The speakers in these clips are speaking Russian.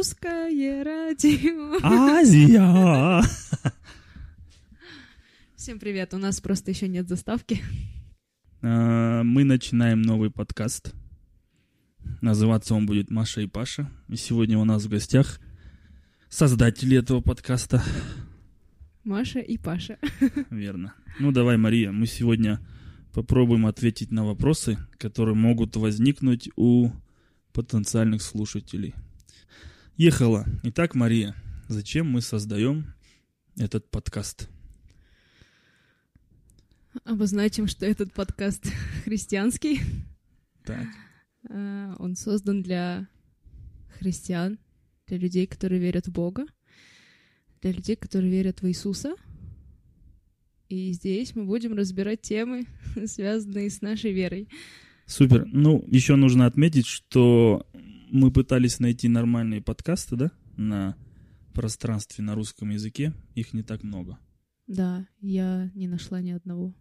Азию. Азия! Всем привет, у нас просто еще нет заставки. А, Мы начинаем новый подкаст. Называться он будет Маша и Паша. И сегодня у нас в гостях создатели этого подкаста. Маша и Паша. Верно. Ну давай, Мария, мы сегодня попробуем ответить на вопросы, которые могут возникнуть у потенциальных слушателей. Ехала. Итак, Мария, зачем мы создаем этот подкаст? Обозначим, что этот подкаст христианский. Так. А, Он создан для христиан, для людей, которые верят в Бога, для людей, которые верят в Иисуса. И здесь мы будем разбирать темы, связанные с нашей верой. Супер. Ну, еще нужно отметить, что мы пытались найти нормальные подкасты, да, на пространстве на русском языке. Их не так много. Да, я не нашла ни одного.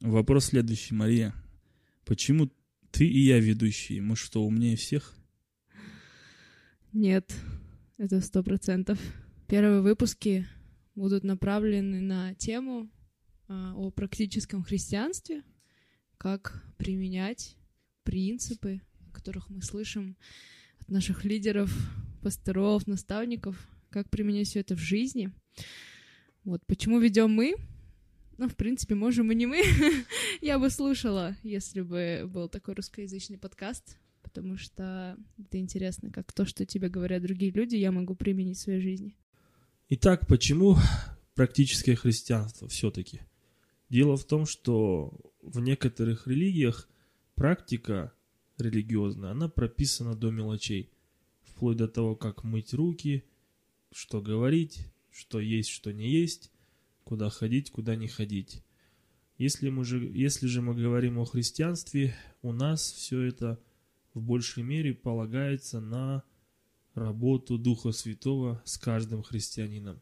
Вопрос следующий, Мария. Почему ты и я ведущие? Мы что, умнее всех? Нет, это сто процентов. Первые выпуски будут направлены на тему а, о практическом христианстве, как применять принципы, которых мы слышим от наших лидеров, пасторов, наставников, как применять все это в жизни. Вот почему ведем мы? Ну, в принципе, можем и не мы. Я бы слушала, если бы был такой русскоязычный подкаст, потому что это интересно, как то, что тебе говорят другие люди, я могу применить в своей жизни. Итак, почему практическое христианство все-таки? Дело в том, что в некоторых религиях практика религиозная, она прописана до мелочей. Вплоть до того, как мыть руки, что говорить, что есть, что не есть, куда ходить, куда не ходить. Если, мы же, если же мы говорим о христианстве, у нас все это в большей мере полагается на работу Духа Святого с каждым христианином.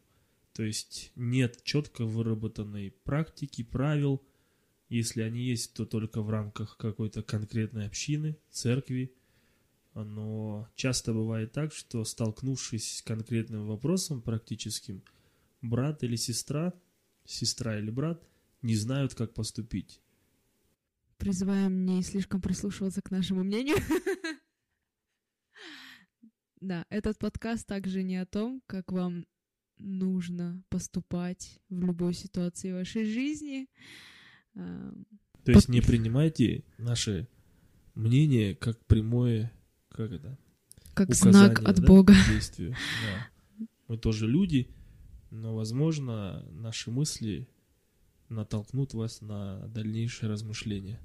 То есть нет четко выработанной практики, правил. Если они есть, то только в рамках какой-то конкретной общины, церкви. Но часто бывает так, что столкнувшись с конкретным вопросом практическим, брат или сестра, сестра или брат не знают, как поступить. Призываем не слишком прислушиваться к нашему мнению. Да, этот подкаст также не о том, как вам нужно поступать в любой ситуации вашей жизни. А, То есть не принимайте наше мнение как прямое, как это, Как знак от да, Бога. к действию. Да. Мы тоже люди, но, возможно, наши мысли натолкнут вас на дальнейшее размышление.